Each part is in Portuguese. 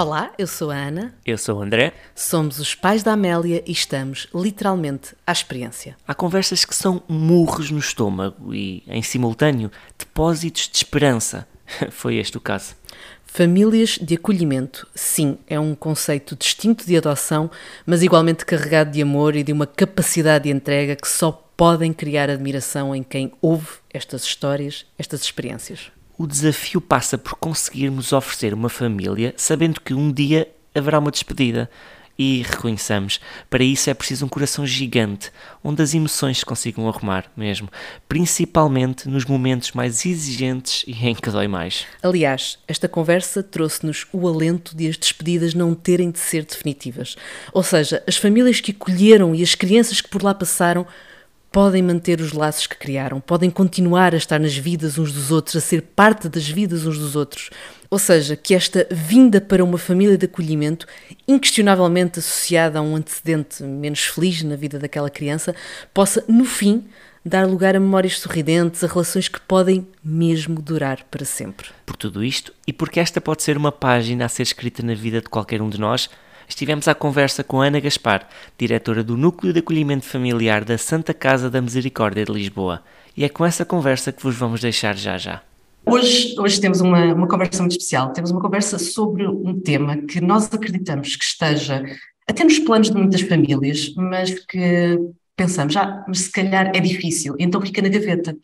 Olá, eu sou a Ana. Eu sou o André. Somos os pais da Amélia e estamos literalmente à experiência. Há conversas que são murros no estômago e, em simultâneo, depósitos de esperança. Foi este o caso. Famílias de acolhimento, sim, é um conceito distinto de adoção, mas igualmente carregado de amor e de uma capacidade de entrega que só podem criar admiração em quem ouve estas histórias, estas experiências. O desafio passa por conseguirmos oferecer uma família sabendo que um dia haverá uma despedida. E reconheçamos, para isso é preciso um coração gigante, onde as emoções se consigam arrumar mesmo, principalmente nos momentos mais exigentes e em que dói mais. Aliás, esta conversa trouxe-nos o alento de as despedidas não terem de ser definitivas. Ou seja, as famílias que acolheram e as crianças que por lá passaram podem manter os laços que criaram, podem continuar a estar nas vidas uns dos outros, a ser parte das vidas uns dos outros. Ou seja, que esta vinda para uma família de acolhimento, inquestionavelmente associada a um antecedente menos feliz na vida daquela criança, possa, no fim, dar lugar a memórias sorridentes, a relações que podem mesmo durar para sempre. Por tudo isto, e porque esta pode ser uma página a ser escrita na vida de qualquer um de nós, estivemos à conversa com Ana Gaspar, diretora do Núcleo de Acolhimento Familiar da Santa Casa da Misericórdia de Lisboa. E é com essa conversa que vos vamos deixar já já. Hoje, hoje temos uma, uma conversa muito especial. Temos uma conversa sobre um tema que nós acreditamos que esteja até nos planos de muitas famílias, mas que pensamos, ah, mas se calhar é difícil, então fica na gaveta.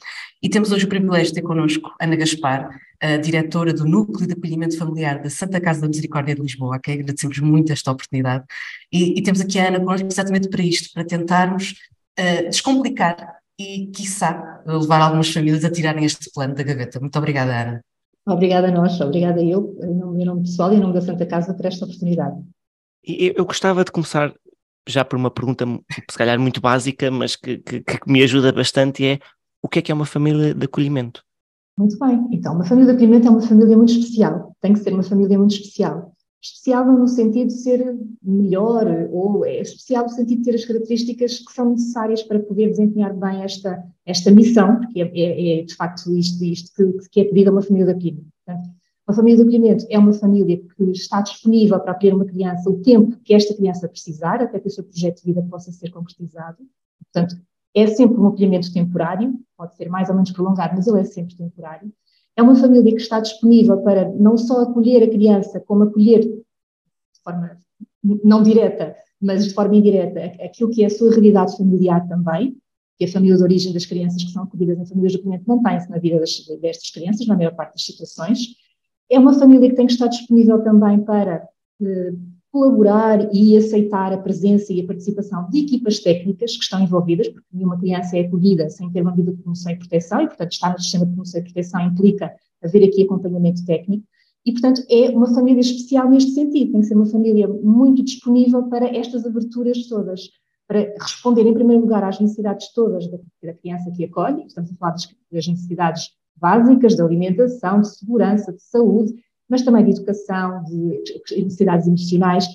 E temos hoje o privilégio de ter connosco Ana Gaspar, a diretora do Núcleo de Acolhimento Familiar da Santa Casa da Misericórdia de Lisboa, a quem agradecemos muito esta oportunidade. E, e temos aqui a Ana connosco exatamente para isto, para tentarmos uh, descomplicar e, quiçá, levar algumas famílias a tirarem este plano da gaveta. Muito obrigada, Ana. Obrigada a nós, obrigada eu, em nome, em nome pessoal e em nome da Santa Casa, por esta oportunidade. Eu gostava de começar já por uma pergunta, se calhar muito básica, mas que, que, que me ajuda bastante, é o que é que é uma família de acolhimento? Muito bem, então uma família de acolhimento é uma família muito especial, tem que ser uma família muito especial. Especial no sentido de ser melhor, ou é especial no sentido de ter as características que são necessárias para poder desempenhar bem esta, esta missão, porque é, é, é de facto isto, isto que, que, é pedido a uma família de acolhimento. Uma família de acolhimento é uma família que está disponível para acolher uma criança o tempo que esta criança precisar, até que o seu projeto de vida possa ser concretizado. Portanto, é sempre um acolhimento temporário, pode ser mais ou menos prolongado, mas ele é sempre temporário. É uma família que está disponível para não só acolher a criança, como acolher de forma não direta, mas de forma indireta, aquilo que é a sua realidade familiar também, que a família de origem das crianças que são acolhidas em famílias de acolhimento mantém-se na vida das, destas crianças, na maior parte das situações. É uma família que tem que estar disponível também para eh, colaborar e aceitar a presença e a participação de equipas técnicas que estão envolvidas, porque nenhuma criança é acolhida sem ter uma vida de promoção e proteção, e, portanto, estar no sistema de promoção e proteção implica haver aqui acompanhamento técnico. E, portanto, é uma família especial neste sentido, tem que ser uma família muito disponível para estas aberturas todas, para responder, em primeiro lugar, às necessidades todas da, criança que acolhe, estamos a falar das necessidades básicas de alimentação, de segurança, de saúde, mas também de educação, de necessidades emocionais.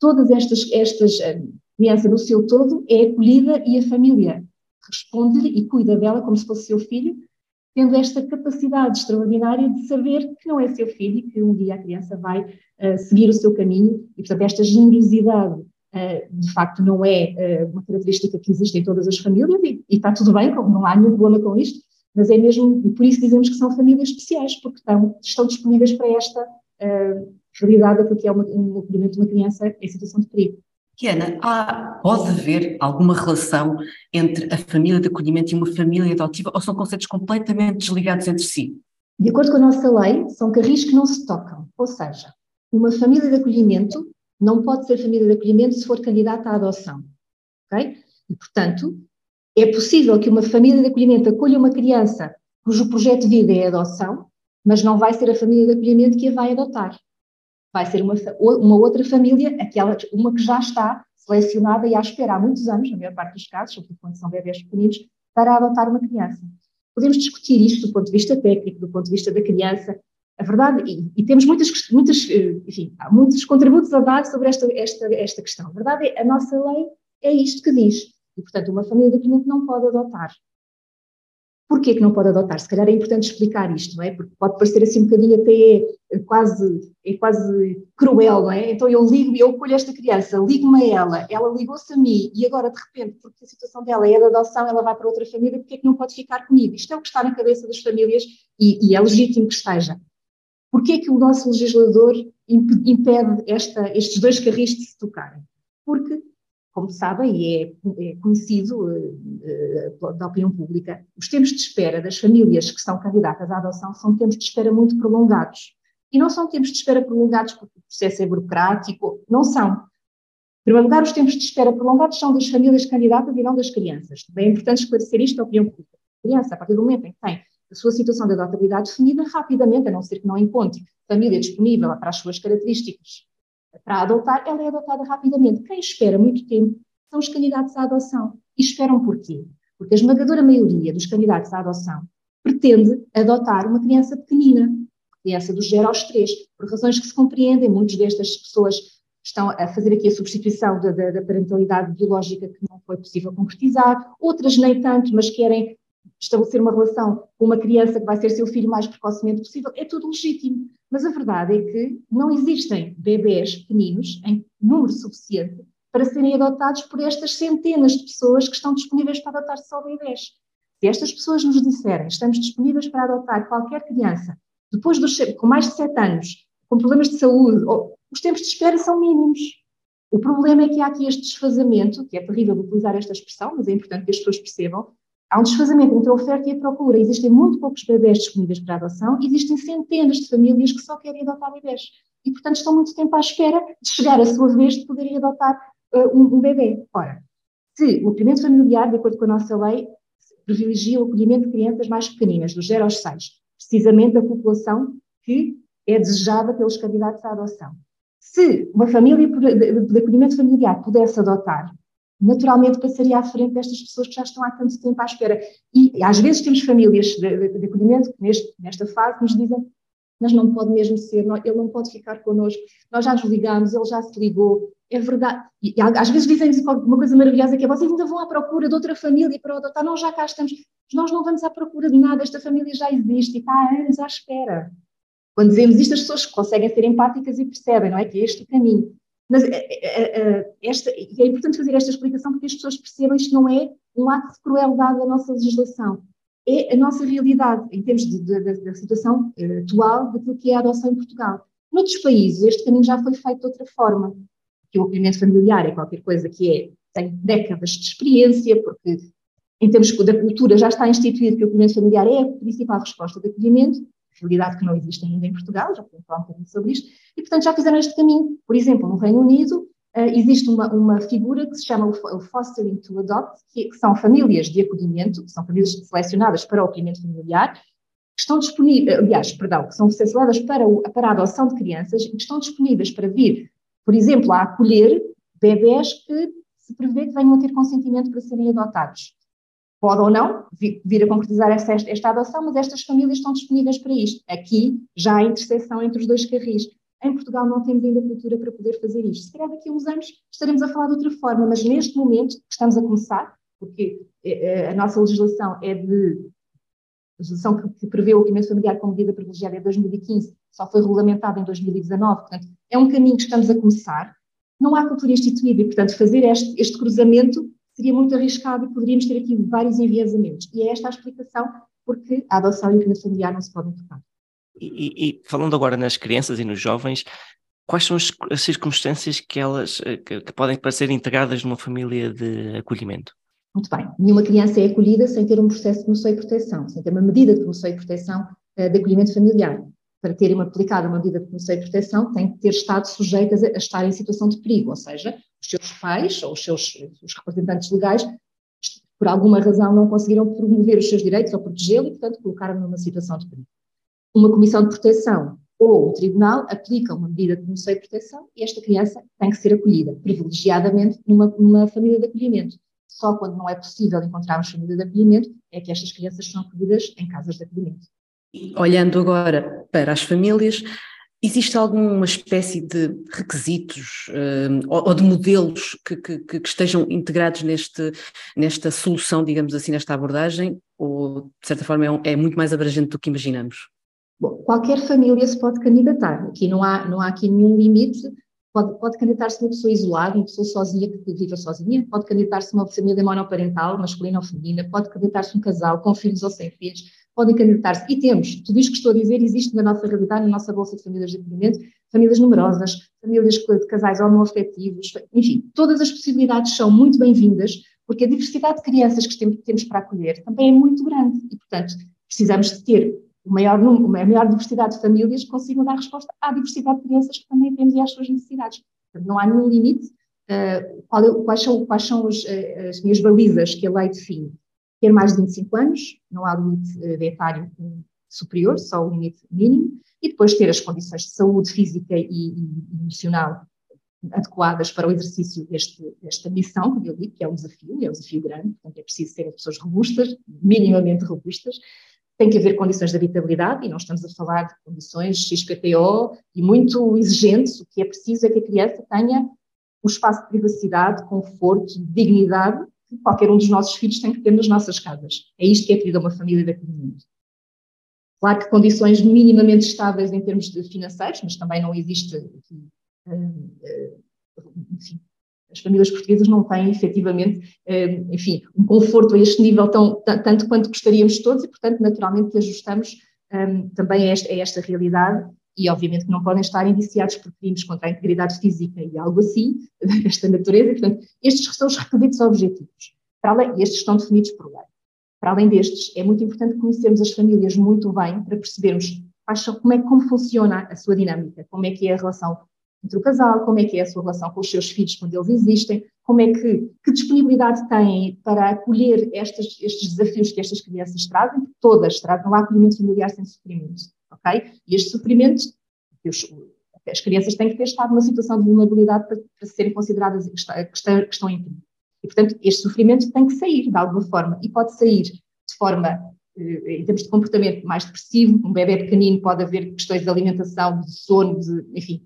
Todas estas, estas, a criança no seu todo é acolhida e a família responde-lhe e cuida dela como se fosse seu filho, tendo esta capacidade extraordinária de saber que não é seu filho e que um dia a criança vai uh, seguir o seu caminho e, portanto, esta generosidade uh, de facto não é uh, uma característica que existe em todas as famílias e, e está tudo bem, não há nenhum problema com isto, mas é mesmo, e por isso dizemos que são famílias especiais, porque estão, estão disponíveis para esta uh, realidade daquilo que é um acolhimento de uma criança em situação de perigo. Kiana, há, pode haver alguma relação entre a família de acolhimento e uma família adotiva ou são conceitos completamente desligados entre si? De acordo com a nossa lei, são carris que não se tocam. Ou seja, uma família de acolhimento não pode ser família de acolhimento se for candidata à adoção. ok? E, portanto, é possível que uma família de acolhimento acolha uma criança cujo projeto de vida é a adoção, mas não vai ser a família de acolhimento que a vai adotar. Vai ser uma, uma outra família, aquela, uma que já está selecionada e à espera há muitos anos, na maior parte dos casos, sobretudo quando são bebés pequeninos, para adotar uma criança. Podemos discutir isto do ponto de vista técnico, do ponto de vista da criança. A verdade, e, e temos muitas, muitas, eh, enfim, há muitos contributos a dar sobre esta, esta, esta questão. A verdade é, a nossa lei é isto que diz. E, portanto, uma família de acolhimento não pode adotar. Porquê que não pode adotar? Se calhar é importante explicar isto, não é? Porque pode parecer assim um bocadinho até é quase, é quase cruel, não é? Então eu ligo, eu colho esta criança, ligo-me a ela, ela ligou-se a mim e agora de repente, porque a situação dela é de adoção, ela vai para outra família, porquê é que não pode ficar comigo? Isto é o que está na cabeça das famílias e, e é legítimo que esteja. Porquê é que o nosso legislador impede esta, estes dois carris de se tocarem? Porque como sabem, e é, é conhecido uh, da opinião pública, os tempos de espera das famílias que são candidatas à adoção são tempos de espera muito prolongados. E não são tempos de espera prolongados porque o processo é burocrático, não são. Em primeiro lugar, os tempos de espera prolongados são das famílias candidatas e não das crianças. É importante esclarecer isto à opinião pública. A criança, a partir do momento em que tem a sua situação de adotabilidade definida, rapidamente, a não ser que não encontre família disponível para as suas características para adotar, ela é adotada rapidamente. Quem espera muito tempo são os candidatos à adoção. E esperam porquê? Porque a esmagadora maioria dos candidatos à adoção pretende adotar uma criança pequenina, criança dos 0 aos 3, por razões que se compreendem. Muitas destas pessoas estão a fazer aqui a substituição da, da, da parentalidade biológica que não foi possível concretizar, outras nem tanto, mas querem estabelecer uma relação com uma criança que vai ser seu filho mais precocemente possível, é tudo legítimo. Mas a verdade é que não existem bebés pequeninos em número suficiente para serem adotados por estas centenas de pessoas que estão disponíveis para adotar só bebés. Se estas pessoas nos disserem estamos disponíveis para adotar qualquer criança depois dos, com mais de 7 anos, com problemas de saúde, os tempos de espera são mínimos. O problema é que há aqui este desfazamento, que é terrível utilizar esta expressão, mas é importante que as pessoas percebam, Há um desfazamento entre a oferta e a procura. Existem muito poucos bebés disponíveis para adoção, existem centenas de famílias que só querem adotar bebés. E, portanto, estão muito tempo à espera de chegar a sua vez de poderem adotar uh, um, um bebê. Ora, se o acolhimento familiar, de acordo com a nossa lei, privilegia o acolhimento de crianças mais pequeninas, dos 0 aos 6, precisamente a população que é desejada pelos candidatos à adoção. Se uma família de acolhimento familiar pudesse adotar naturalmente passaria à frente destas pessoas que já estão há tanto tempo à espera. E às vezes temos famílias de, de, de acolhimento que neste, nesta fase nos dizem mas não pode mesmo ser, ele não pode ficar connosco, nós já nos ligámos, ele já se ligou, é verdade. E, às vezes dizem-nos uma coisa maravilhosa que é, vocês ainda vão à procura de outra família para adotar, nós já cá estamos, nós não vamos à procura de nada, esta família já existe e está há anos à espera. Quando dizemos isto, as pessoas conseguem ser empáticas e percebem, não é, que é este o caminho. Mas é, é, é, esta, é importante fazer esta explicação porque as pessoas percebam isto não é um ato de crueldade da nossa legislação. É a nossa realidade, em termos da situação atual, daquilo que é a adoção em Portugal. Noutros países, este caminho já foi feito de outra forma. Que o acolhimento familiar é qualquer coisa que é, tem décadas de experiência, porque em termos da cultura já está instituído que o acolhimento familiar é a principal resposta de acolhimento, realidade que não existe ainda em Portugal, já podemos falar um bocadinho sobre isto, e portanto já fizeram este caminho. Por exemplo, no Reino Unido uh, existe uma, uma figura que se chama o Fostering to Adopt, que, que, são famílias de acolhimento, que são famílias selecionadas para o acolhimento familiar, que estão disponíveis, aliás, perdão, que são selecionadas para, o, para a adoção de crianças e que estão disponíveis para vir, por exemplo, a acolher bebés que se prevê que venham a ter consentimento para serem adotados pode ou não vir a concretizar esta, esta adoção, mas estas famílias estão disponíveis para isto. Aqui já há interseção entre os dois carris. Em Portugal não temos ainda cultura para poder fazer isto. Se calhar daqui a uns anos estaremos a falar de outra forma, mas neste momento estamos a começar, porque eh, eh, a nossa legislação é de legislação que, que prevê o acolhimento familiar como medida privilegiada é 2015, só foi regulamentada em 2019, portanto, é um caminho que estamos a começar. Não há cultura instituída e, portanto, fazer este, este cruzamento seria muito arriscado e poderíamos ter aqui vários enviesamentos. E é esta a explicação porque a adoção e o crescimento familiar não se podem tocar. E, e, falando agora nas crianças e nos jovens, quais são as, as circunstâncias que elas eh, que, que podem ser integradas numa família de acolhimento? Muito bem. Nenhuma criança é acolhida sem ter um processo de promoção e proteção, sem ter uma medida de promoção e proteção uh, de acolhimento familiar. Para terem aplicado uma medida de promoção e proteção, têm que ter estado sujeitas a, a estar em situação de perigo, ou seja, os seus pais ou os seus os representantes legais, por alguma razão, não conseguiram promover os seus direitos ou protegê-lo e, portanto, colocaram numa situação de perigo. Uma comissão de proteção ou o tribunal aplica uma medida de promoção e proteção e esta criança tem que ser acolhida, privilegiadamente, numa, numa família de acolhimento. Só quando não é possível encontrarmos família de acolhimento é que estas crianças são acolhidas em casas de acolhimento. Olhando agora para as famílias, Existe alguma espécie de requisitos uh, ou, de modelos que, que, que, estejam integrados neste, nesta solução, digamos assim, nesta abordagem? Ou, de certa forma, é, é muito mais abrangente do que imaginamos? Bom, qualquer família se pode candidatar. Aqui não há, não há aqui nenhum limite. Pode, pode candidatar-se uma pessoa isolada, uma pessoa sozinha que viva sozinha. Pode candidatar-se uma família monoparental, masculina ou feminina. Pode candidatar-se um casal com filhos ou sem filhos podem candidatar-se. E temos, tudo isto que estou a dizer existe na nossa realidade, na nossa Bolsa de Famílias de Acolhimento, famílias numerosas, famílias de casais homoafetivos, enfim, todas as possibilidades são muito bem-vindas, porque a diversidade de crianças que temos para acolher também é muito grande e, portanto, precisamos de ter o maior número, a maior diversidade de famílias consigam dar resposta à diversidade de crianças que também temos e às suas necessidades. Não há nenhum limite. Uh, quais são, quais são as, eh, as minhas balizas que a lei define? ter mais de 25 anos, não há limite eh, de etário superior, só o limite mínimo, e depois ter as condições de saúde física e, e emocional adequadas para o exercício deste, desta missão, que eu digo que é um desafio, é um desafio grande, portanto é preciso ser pessoas robustas, minimamente robustas, tem que haver condições de habitabilidade, e não estamos a falar de condições XPTO e muito exigentes, o que é preciso é que a criança tenha um espaço de privacidade, conforto, dignidade, que qualquer um dos nossos filhos tem que ter nas nossas casas. É isto que é pedido a uma família de acolhimento. Claro que condições minimamente estáveis em termos financeiros, mas também não existe hum, hum, enfim, as famílias portuguesas não têm efetivamente, hum, enfim, um conforto a este nível tão, tanto quanto gostaríamos todos e, portanto, naturalmente ajustamos também a esta, a esta realidade e obviamente que não podem estar indiciados por crimes contra a integridade física e algo assim, desta natureza, portanto, estes são os requisitos objetivos, para além, estes estão definidos por lei. Para além destes, é muito importante conhecermos as famílias muito bem para percebermos como é como funciona a sua dinâmica, como é que é a relação entre o casal, como é que é a sua relação com os seus filhos quando eles existem, como é que, que disponibilidade têm para acolher estes, estes desafios que estas crianças trazem, todas trazem, não há acolhimento familiar sem sofrimento ok? E este sofrimento, os, as crianças têm que ter estado numa situação de vulnerabilidade para, para serem consideradas que, estão em perigo. E, portanto, este sofrimento tem que sair de alguma forma, e pode sair de forma, eh, em termos de comportamento mais depressivo, um bebê pequenino pode haver questões de alimentação, de sono, de, enfim,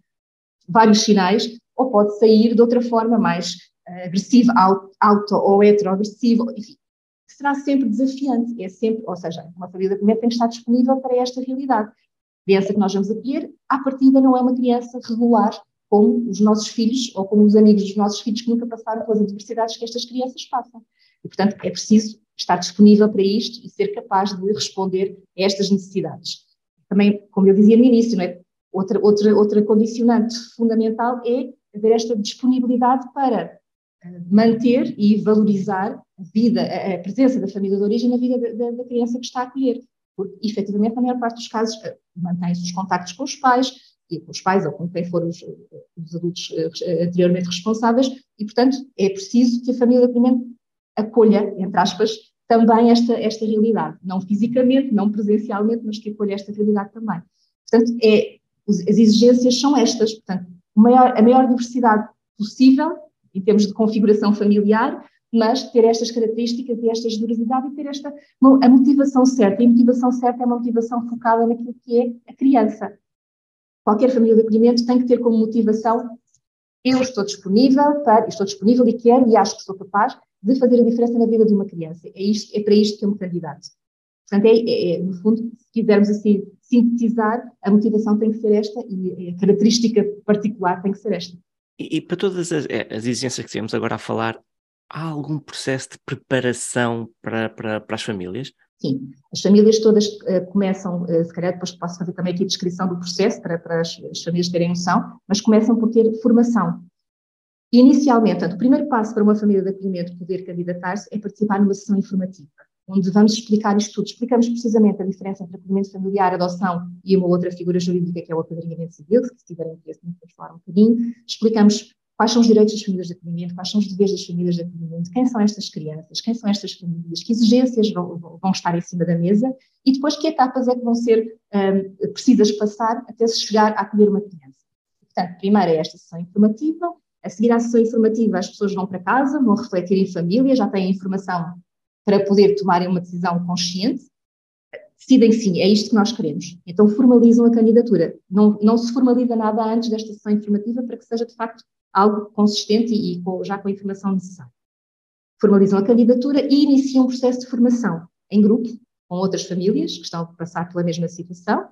vários sinais, ou pode sair de outra forma mais uh, agressiva, auto, ou heteroagressiva, enfim, será sempre desafiante, é sempre, ou seja, uma família de tem que estar disponível para esta realidade criança que nós vamos acolher, à partida não é uma criança regular, como os nossos filhos ou como os amigos dos nossos filhos que nunca passaram pelas adversidades que estas crianças passam. E, portanto, é preciso estar disponível para isto e ser capaz de responder a estas necessidades. Também, como eu dizia no início, não é? Outra, outra, outra condicionante fundamental é haver esta disponibilidade para eh, manter e valorizar a vida, a presença da família de origem na vida da, da criança que está a acolher porque efetivamente na maior parte dos casos eh, mantém-se os contactos com os pais, e com os pais ou com quem foram os, os, adultos eh, anteriormente responsáveis, e portanto é preciso que a família primeiro acolha, entre aspas, também esta, esta realidade, não fisicamente, não presencialmente, mas que acolha esta realidade também. Portanto, é, as exigências são estas, portanto, maior, a maior diversidade possível em termos de configuração familiar, mas ter estas características e esta generosidade e ter esta a motivação certa. E a motivação certa é uma motivação focada naquilo que é a criança. Qualquer família de acolhimento tem que ter como motivação eu estou disponível para, estou disponível e quero e acho que sou capaz de fazer a diferença na vida de uma criança. É, isto, é para isto que eu me candidato. Portanto, é, é, é, no fundo, se quisermos assim sintetizar, a motivação tem que ser esta e a característica particular tem que ser esta. E, e para todas as, as exigências que temos agora a falar, há algum processo de preparação para, para, para as famílias? Sim, as famílias todas uh, começam, uh, se calhar depois posso fazer também aqui a descrição do processo para, para as, as, famílias terem noção, mas começam por ter formação. Inicialmente, portanto, o primeiro passo para uma família de acolhimento poder candidatar-se é participar numa sessão informativa, onde vamos explicar isto tudo. Explicamos precisamente a diferença entre acolhimento familiar, adoção e uma outra figura jurídica que é o apadrinhamento civil, se tiverem interesse, vamos falar um bocadinho. Explicamos Quais são os direitos das famílias de acolhimento? Quais são os deveres das famílias de acolhimento? Quem são estas crianças? Quem são estas famílias? Que exigências vão, vão estar em cima da mesa? E depois, que etapas é que vão ser um, precisas passar até se chegar a acolher uma criança? Portanto, primeiro é esta sessão informativa. A seguir à sessão informativa, as pessoas vão para casa, vão refletir em família, já têm informação para poder tomarem uma decisão consciente. decidem sim, é isto que nós queremos. Então formalizam a candidatura. Não, não se formaliza nada antes desta sessão informativa para que seja de facto algo consistente e, e com, já com a informação necessária. Formalizam a candidatura e iniciam um processo de formação em grupo, com outras famílias que estão a passar pela mesma situação,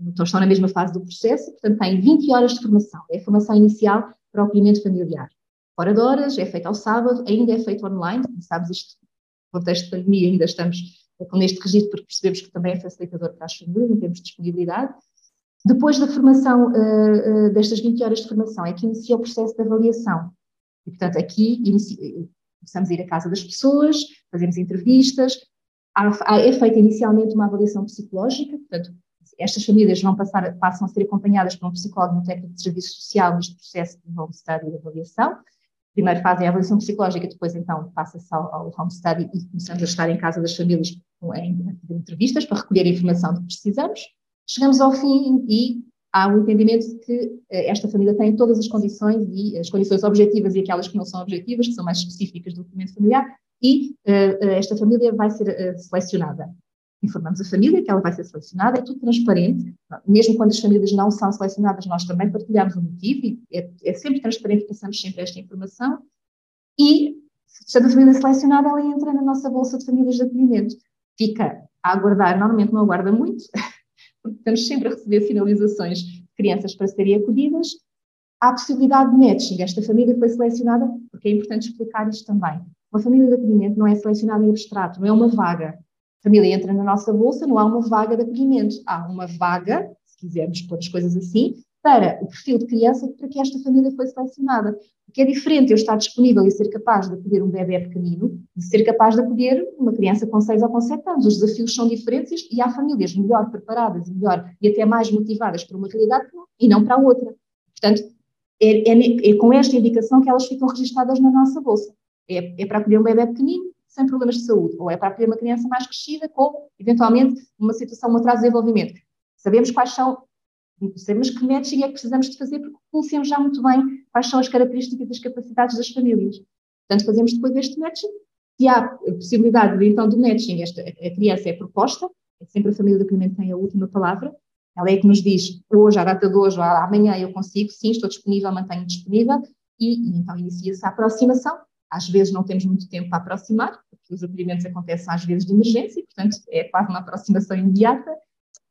então estão na mesma fase do processo, portanto têm 20 horas de formação. É a formação inicial para o acolhimento familiar. Fora de horas, é feito ao sábado, ainda é feito online, sabes, isto, contexto de pandemia, ainda estamos com este registro porque percebemos que também é facilitador para as famílias em termos de disponibilidade. Depois da formação, uh, uh, destas 20 horas de formação, é que inicia o processo de avaliação. E, portanto, aqui começamos a ir à casa das pessoas, fazemos entrevistas, é feita inicialmente uma avaliação psicológica, portanto, estas famílias vão passar, passam a ser acompanhadas por um psicólogo um técnico de serviço social neste processo de home study e de avaliação. Primeiro fazem a avaliação psicológica, depois então passa-se ao, ao home study e começamos a estar em casa das famílias em, em entrevistas para recolher a informação que precisamos. Chegamos ao fim e há um entendimento de que eh, esta família tem todas as condições e as condições objetivas e aquelas que não são objetivas, que são mais específicas do documento familiar, e uh, esta família vai ser uh, selecionada. Informamos a família que ela vai ser selecionada, é tudo transparente, mesmo quando as famílias não são selecionadas, nós também partilhamos o motivo, e é, é sempre transparente, passamos sempre esta informação, e, sendo a família selecionada, ela entra na nossa bolsa de famílias de acolhimento. Fica a aguardar, normalmente não aguarda muito, porque estamos sempre a receber finalizações de crianças para serem acolhidas, há a possibilidade de matching. Esta família foi selecionada, porque é importante explicar isto também. Uma família de acolhimento não é selecionada em abstrato, não é uma vaga. Família entra na nossa bolsa, não há uma vaga de acolhimento. Há uma vaga, se quisermos pôr as coisas assim, para o perfil de criança para que esta família foi selecionada. O que é diferente eu estar disponível e ser capaz de acolher um bebê pequenino, de ser capaz de acolher uma criança com 6 ou com 7 anos. Os desafios são diferentes e há famílias melhor preparadas e melhor e até mais motivadas para uma realidade e não para a outra. Portanto, é, é, é com esta indicação que elas ficam registradas na nossa bolsa. É, é para acolher um bebê pequenino, sem problemas de saúde, ou é para acolher uma criança mais crescida com, eventualmente, uma situação, um atraso de desenvolvimento. Sabemos quais são, sabemos que matching é que precisamos de fazer, porque conhecemos já muito bem quais são as características e as capacidades das famílias. Portanto, fazemos depois este matching. Se há possibilidade, de, então, do matching, esta, a criança é proposta, é sempre a família do acolhimento tem a última palavra, ela é que nos diz, hoje, à data de hoje, ou amanhã eu consigo, sim, estou disponível, mantenho disponível, e, e então inicia-se a aproximação, às vezes não temos muito tempo para aproximar, porque os acolhimentos acontecem às vezes de emergência, e, portanto, é quase uma aproximação imediata,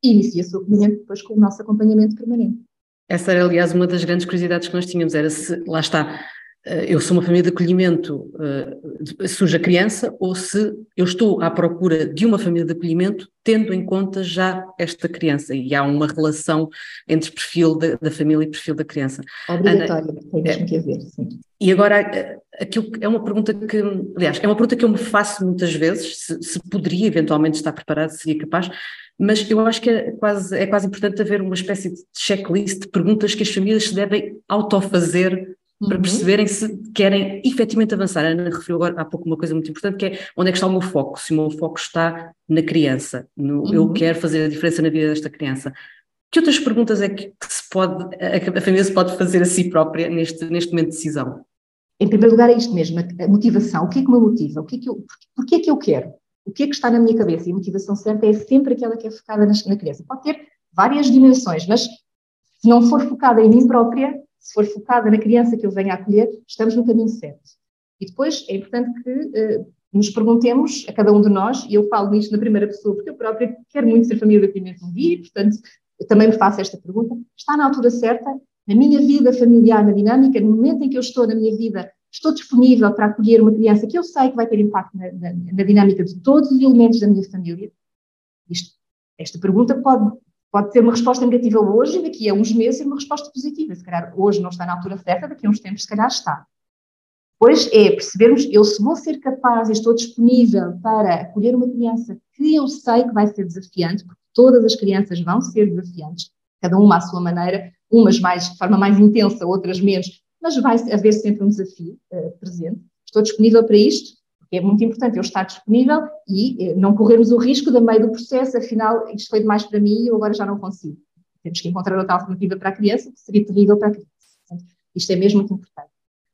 e inicia-se o acolhimento depois com o nosso acompanhamento permanente. Essa era, aliás, uma das grandes curiosidades que nós tínhamos, era se, lá está, eu sou uma família de acolhimento, uh, surge a criança, ou se eu estou à procura de uma família de acolhimento, tendo em conta já esta criança, e há uma relação entre perfil da, da família e perfil da criança. Obrigatório, tem é, que haver, sim. E agora, eh, aquilo é uma pergunta que, aliás, é uma pergunta que eu me faço muitas vezes, se, se poderia eventualmente estar preparado, se seria capaz, mas eu acho que é quase, é quase importante haver uma espécie de checklist de perguntas que as famílias se devem autofazer para uhum. perceberem se querem efetivamente avançar. A Ana referiu agora há pouco uma coisa muito importante que é onde é que está o meu foco, se o meu foco está na criança, no uhum. eu quero fazer a diferença na vida desta criança. Que outras perguntas é que, se pode, a, família se pode fazer a si própria neste, neste momento de decisão? Em primeiro lugar é isto mesmo, a motivação, o que é que me motiva, o que é que eu, porquê é que eu quero, o que é que está na minha cabeça, e a motivação certa é sempre aquela que é focada na, na criança. Pode ter várias dimensões, mas se não for focada em mim própria, se for focada na criança que eu venho a acolher, estamos no caminho certo. E depois é importante que uh, nos perguntemos, a cada um de nós, e eu falo nisto na primeira pessoa, porque eu própria quero muito ser família de acolhimento um dia, portanto, eu também me faço esta pergunta: está na altura certa? Na minha vida familiar, na dinâmica, no momento em que eu estou na minha vida, estou disponível para acolher uma criança que eu sei que vai ter impacto na, na, na dinâmica de todos os elementos da minha família? Isto, esta pergunta pode Pode ter uma resposta negativa hoje e daqui a uns meses uma resposta positiva. Se calhar hoje não está na altura certa, daqui a uns tempos se calhar está. Pois é percebermos, eu se vou ser capaz estou disponível para acolher uma criança que eu sei que vai ser desafiante, porque todas as crianças vão ser desafiantes, cada uma à sua maneira, umas mais de forma mais intensa, outras menos, mas vai haver sempre um desafio uh, presente. Estou disponível para isto, é muito importante eu estar disponível e eh, não corrermos o risco de, meio do processo, afinal, isto foi demais para mim e eu agora já não consigo. Temos que encontrar outra alternativa para a criança, que seria terrível para a criança. Portanto, isto é mesmo muito importante.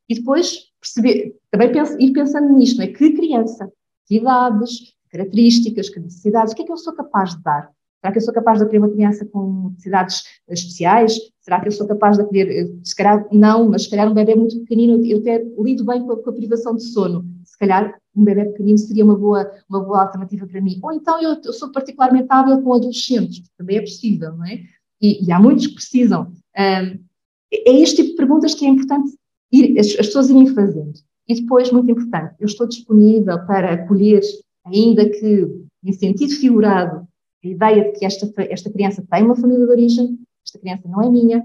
E depois, perceber, também ir pensando nisto, não é? Que criança, que idades, características, que necessidades, o que é que eu sou capaz de dar? Será que eu sou capaz de acolher uma criança com necessidades especiais? Será que eu sou capaz de acolher, eh, se calhar não, mas se calhar um bebê muito pequenino, eu até lido bem com a, com a privação de sono. Se calhar um bebê pequenino seria uma boa, uma boa alternativa para mim. Ou então eu, eu sou particularmente hábil com adolescentes, também é possível, não é? E, e há muitos que precisam. Um, é este tipo de perguntas que é importante ir, as, as pessoas irem fazendo. E depois, muito importante, eu estou disponível para acolher, ainda que em sentido figurado, a ideia de que esta, esta criança tem uma família de origem, esta criança não é minha,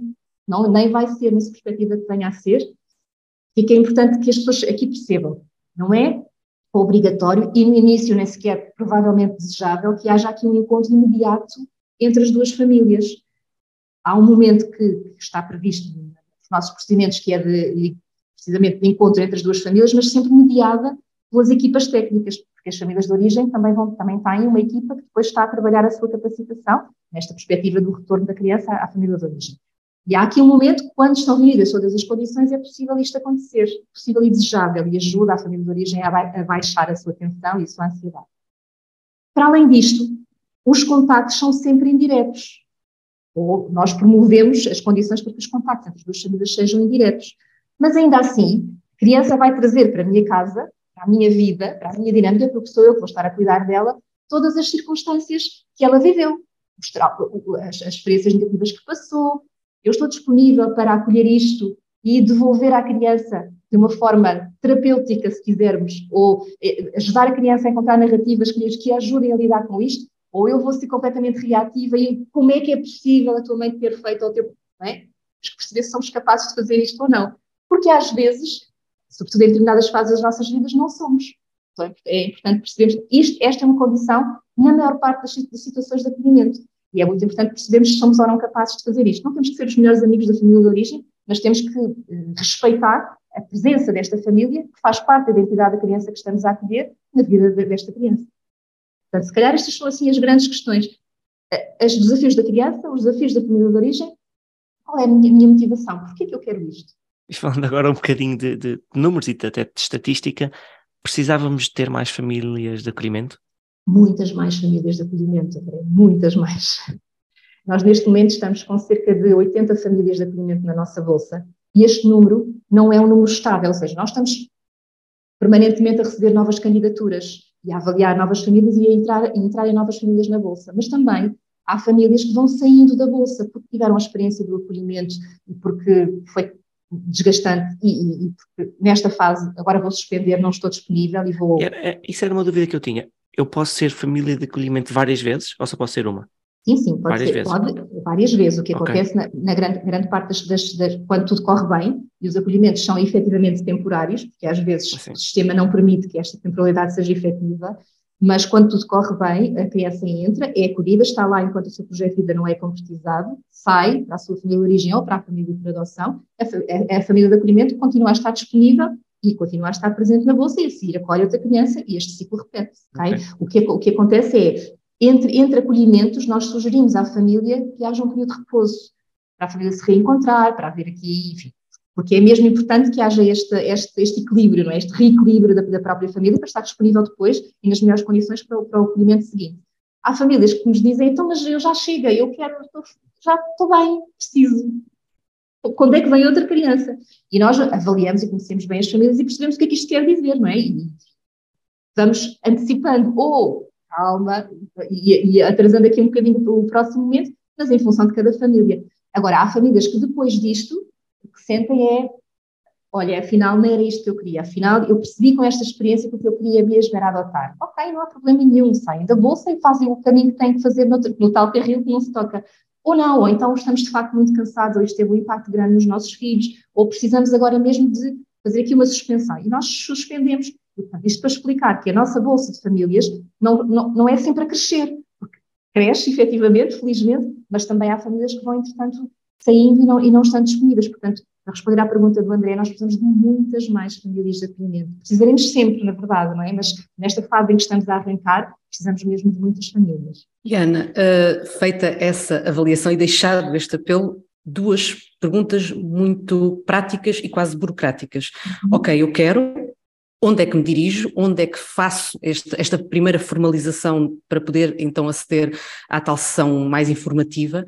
não, nem vai ser nessa perspectiva que venha a ser, e que é importante que as pessoas aqui percebam. Não é obrigatório e no início nem sequer provavelmente desejável que haja aqui um encontro imediato entre as duas famílias. Há um momento que, está previsto nos nossos procedimentos que é de, precisamente de encontro entre as duas famílias, mas sempre mediada pelas equipas técnicas, porque as famílias de origem também, vão, também têm uma equipa que depois está a trabalhar a sua capacitação, nesta perspectiva do retorno da criança à, família de origem. E há aqui um momento que, quando estão reunidas todas as condições, é possível isto acontecer, possível e desejável, e ajuda a família de origem a baixar a sua tensão e a sua ansiedade. Para além disto, os contactos são sempre indiretos. Ou nós promovemos as condições para que os contactos entre as duas famílias sejam indiretos. Mas ainda assim, a criança vai trazer para a minha casa para a minha vida, para a minha dinâmica, porque sou eu que vou estar a cuidar dela, todas as circunstâncias que ela viveu, as, as experiências negativas que passou. Eu estou disponível para acolher isto e devolver à criança de uma forma terapêutica, se quisermos, ou eh, ajudar a criança a encontrar narrativas que, que ajudem a lidar com isto, ou eu vou ser completamente reativa e como é que é possível a tua mãe ter feito ao teu. Não é? Temos que perceber se somos capazes de fazer isto ou não. Porque às vezes sobretudo em determinadas fases das nossas vidas, não somos. Então, é importante percebermos isto, esta é uma condição na maior parte das, situações de acolhimento. E é muito importante percebermos se somos ou não capazes de fazer isto. Não temos que ser os melhores amigos da família de origem, mas temos que eh, respeitar a presença desta família, que faz parte da identidade da criança que estamos a acolher na vida desta criança. Portanto, se calhar estas são assim as grandes questões. Os desafios da criança, os desafios da família de origem, qual é a minha, motivação? Porquê que eu quero isto? E falando agora um bocadinho de, de números e até de estatística, precisávamos ter mais famílias de acolhimento? Muitas mais famílias de acolhimento, muitas mais. Nós, neste momento, estamos com cerca de 80 famílias de acolhimento na nossa bolsa e este número não é um número estável, ou seja, nós estamos permanentemente a receber novas candidaturas e a avaliar novas famílias e a entrar, a entrar em novas famílias na bolsa, mas também há famílias que vão saindo da bolsa porque tiveram a experiência do acolhimento e porque foi desgastante e, e, nesta fase agora vou suspender, não estou disponível e vou. É, isso era uma dúvida que eu tinha. Eu posso ser família de acolhimento várias vezes ou só posso ser uma? Sim, sim, pode várias ser. Vezes. Pode, várias vezes. O que okay. acontece na, na, grande, grande parte das, das, das, quando tudo corre bem e os acolhimentos são efetivamente temporários, porque às vezes o sistema não permite que esta temporalidade seja efetiva, mas quando tudo corre bem, a criança entra, é acolhida, está lá enquanto o seu projeto de vida não é concretizado, sai para a sua família de origem ou para a família de adoção, a, a, família de acolhimento continua a estar disponível e continua a estar presente na bolsa e a seguir acolhe outra criança e este ciclo repete-se. Okay? Okay. O, que, o que acontece é, entre, entre acolhimentos, nós sugerimos à família que haja um período de repouso, para a família se reencontrar, para haver aqui, enfim, porque é mesmo importante que haja este, este, este equilíbrio, não é? este reequilíbrio da, da, própria família para estar disponível depois e nas melhores condições para, para o acolhimento seguinte. Há famílias que nos dizem, então, mas eu já cheguei, eu quero, já estou bem, preciso. Quando é que vem outra criança? E nós avaliamos e conhecemos bem as famílias e percebemos o que é que isto quer dizer, não é? E vamos antecipando, ou calma, e, e atrasando aqui um bocadinho para o próximo momento, mas em função de cada família. Agora, há famílias que depois disto que sentem é, olha, afinal não era isto que eu queria, afinal eu percebi com esta experiência que o que eu queria mesmo era adotar. Ok, não há problema nenhum, saem da bolsa e fazem o caminho que têm que fazer no, no tal carril que não se toca. Ou não, ou então estamos de facto muito cansados, ou isto teve um impacto grande nos nossos filhos, ou precisamos agora mesmo de fazer aqui uma suspensão. E nós suspendemos. Portanto, isto para explicar que a nossa bolsa de famílias não, não, não é sempre a crescer, porque cresce efetivamente, felizmente, mas também há famílias que vão, entretanto, saindo e não, e não estando disponíveis. Portanto, para responder à pergunta do André, nós precisamos de muitas mais famílias de acolhimento. Precisaremos sempre, na verdade, não é? Mas nesta fase em que estamos a arrancar, precisamos mesmo de muitas famílias. E Ana, uh, feita essa avaliação e deixado este apelo, duas perguntas muito práticas e quase burocráticas. Uhum. Ok, eu quero, onde é que me dirijo, onde é que faço este, esta primeira formalização para poder então aceder à tal sessão mais informativa.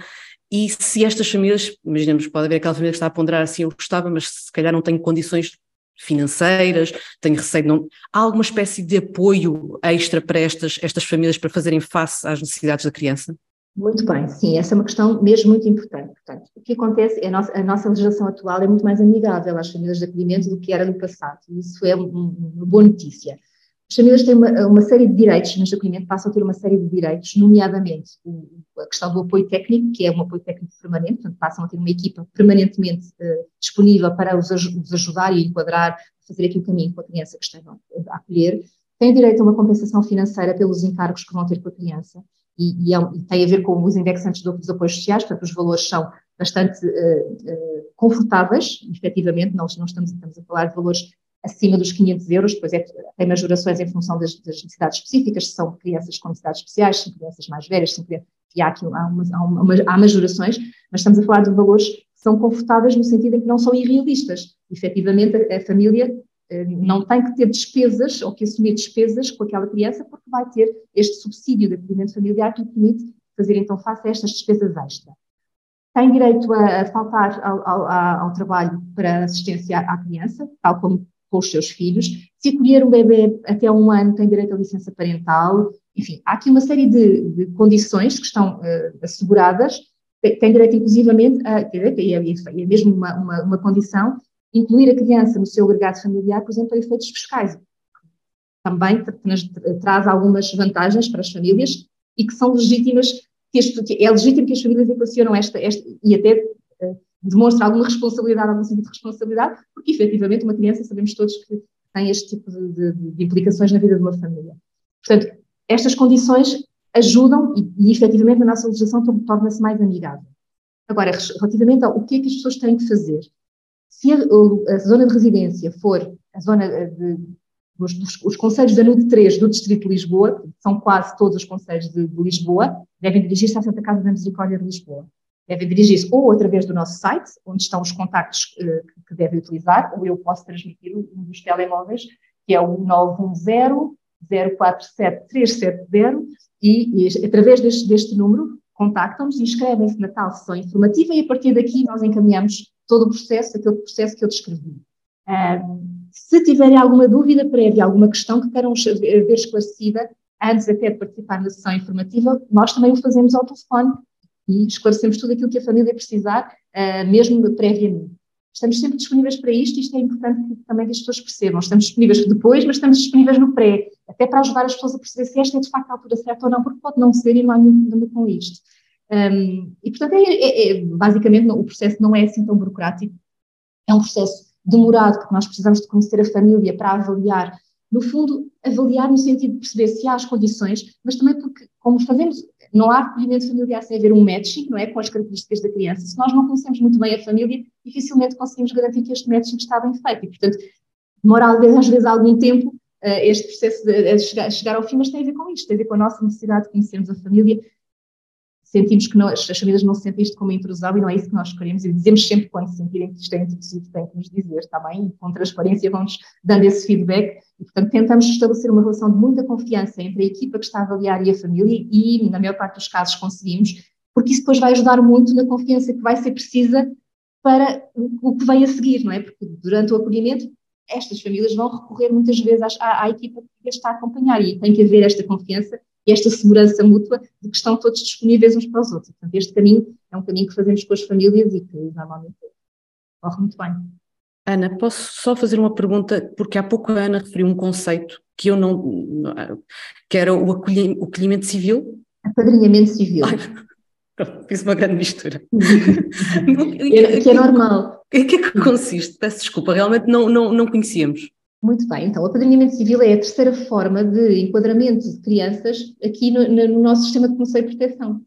E se estas famílias, imaginemos, pode haver aquela família que está a ponderar assim, eu gostava, mas se calhar não tenho condições financeiras, tenho receio, não, há alguma espécie de apoio extra para estas, estas famílias para fazerem face às necessidades da criança? Muito bem, sim, essa é uma questão mesmo muito importante. Portanto, o que acontece é a nossa, a nossa legislação atual é muito mais amigável às famílias de acolhimento do que era no passado. Isso é uma boa notícia. As famílias têm uma, uma série de direitos, de acolhimento passam a ter uma série de direitos, nomeadamente o, a questão do apoio técnico, que é um apoio técnico permanente, portanto, passam a ter uma equipa permanentemente uh, disponível para os, os, ajudar e enquadrar, fazer aqui o caminho com a criança que estão a acolher. Têm direito a uma compensação financeira pelos encargos que vão ter com a criança e, e, é, e, tem a ver com os indexantes dos apoios sociais, portanto, os valores são bastante uh, uh, confortáveis, efetivamente, nós não estamos, estamos a falar de valores acima dos 500 euros, depois é, tem majorações em função das, das, necessidades específicas, se são crianças com necessidades especiais, se são crianças mais velhas, são crianças, e há aqui há, uma, há, uma, há majorações, mas estamos a falar de valores que são confortáveis no sentido em que não são irrealistas. Efetivamente, a, a família eh, não tem que ter despesas ou que assumir despesas com aquela criança, porque vai ter este subsídio de acolhimento familiar que lhe permite fazer então face a estas despesas extra. Tem direito a, a faltar ao, ao, ao, trabalho para assistência à criança, tal como com os seus filhos. Se acolher um bebê até um ano, tem direito à licença parental. Enfim, há aqui uma série de, de condições que estão uh, asseguradas. Tem direito, inclusivamente, a, e é, é mesmo uma, uma, uma condição incluir a criança no seu agregado familiar, por exemplo, para efeitos fiscais. Também traz algumas vantagens para as famílias e que são legítimas, que é legítimo que as famílias equacionam esta, esta e até demonstra alguma responsabilidade, algum sentido de responsabilidade, porque efetivamente uma criança, sabemos todos que tem este tipo de, de, de implicações na vida de uma família. Portanto, estas condições ajudam e, e efetivamente a nossa legislação torna-se mais amigável. Agora, relativamente ao que é que as pessoas têm que fazer, se a, a, zona de residência for a zona eh, de, dos os conselhos da NUD 3 do Distrito de Lisboa, são quase todos os conselhos de, de Lisboa, devem dirigir-se à Santa Casa da Misericórdia de Lisboa. Devem dirigir-se ou através do nosso site, onde estão os contactos uh, que, devem utilizar, ou eu posso transmitir um dos telemóveis, que é o 910 047 370, e, e através deste, deste número contactam-nos, inscrevem-se na tal sessão informativa e a partir daqui nós encaminhamos todo o processo, aquele processo que eu descrevi. se tiverem alguma dúvida prévia, alguma questão que queiram ver esclarecida, antes até de participar na sessão informativa, nós também o fazemos ao telefone e esclarecemos tudo aquilo que a família precisar, uh, mesmo previamente. Estamos sempre disponíveis para isto, isto é importante que também as pessoas percebam. Estamos disponíveis depois, mas estamos disponíveis no pré, até para ajudar as pessoas a perceber se esta é de facto a altura certa ou não, porque pode não ser e não há nenhum problema com isto. Um, e, portanto, é, é, é, basicamente o processo não é assim tão burocrático, é um processo demorado, porque nós precisamos de conhecer a família para avaliar, no fundo, avaliar no sentido de perceber se há as condições, mas também porque, como fazemos, não há acolhimento familiar sem haver um matching, não é, com as características da criança. Se nós não conhecemos muito bem a família, dificilmente conseguimos garantir que este matching está bem feito. E, portanto, demora às vezes algum tempo uh, este processo de, chegar, ao fim, mas tem a ver com isto, tem a ver com a nossa necessidade de conhecermos a família, sentimos que nós, as famílias não sentem isto como intrusão e não é isso que nós queremos e dizemos sempre quando sentirem que isto é introduzido têm que nos dizer, está bem? E com transparência vamos dando esse feedback e, portanto, tentamos estabelecer uma relação de muita confiança entre a equipa que está a avaliar e a família e, na maior parte dos casos, conseguimos, porque isso depois vai ajudar muito na confiança que vai ser precisa para o que vem a seguir, não é? Porque durante o acolhimento estas famílias vão recorrer muitas vezes à, à, equipa que está a acompanhar e tem que haver esta confiança e esta segurança mútua de que estão todos disponíveis uns para os outros. Portanto, este caminho é um caminho que fazemos com as famílias e que normalmente corre muito bem. Ana, posso só fazer uma pergunta, porque há pouco a Ana referiu um conceito que eu não. que era o acolhimento civil. Apadrinhamento civil. Ai, fiz uma grande mistura. que é normal. Em que é que consiste? Peço desculpa, realmente não, não, não conhecíamos. Muito bem, então o apadrinhamento civil é a terceira forma de enquadramento de crianças aqui no, no nosso sistema de conselho de proteção.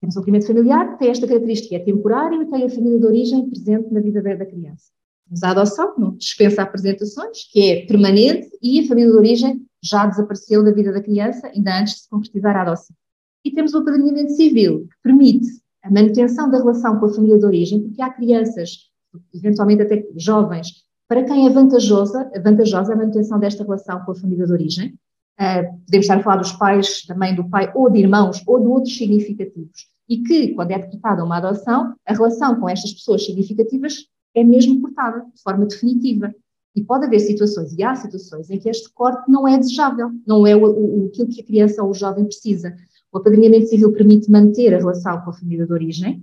Temos o acolhimento familiar, tem esta característica, é temporário e tem a família de origem presente na vida da criança. Temos a adoção, não dispensa apresentações, que é permanente e a família de origem já desapareceu da vida da criança, ainda antes de se concretizar a adoção. E temos o apadrinhamento civil, que permite a manutenção da relação com a família de origem, porque há crianças, eventualmente até jovens, Para quem é vantajosa, vantajosa a manutenção desta relação com a família de origem, uh, podemos estar a falar dos pais, mãe do pai, ou de irmãos, ou de outros significativos, e que, quando é decretada uma adoção, a relação com estas pessoas significativas é mesmo cortada, de forma definitiva. E pode haver situações, e há situações, em que este corte não é desejável, não é o, o, aquilo que a criança ou o jovem precisa. O apadrinhamento civil permite manter a relação com a família de origem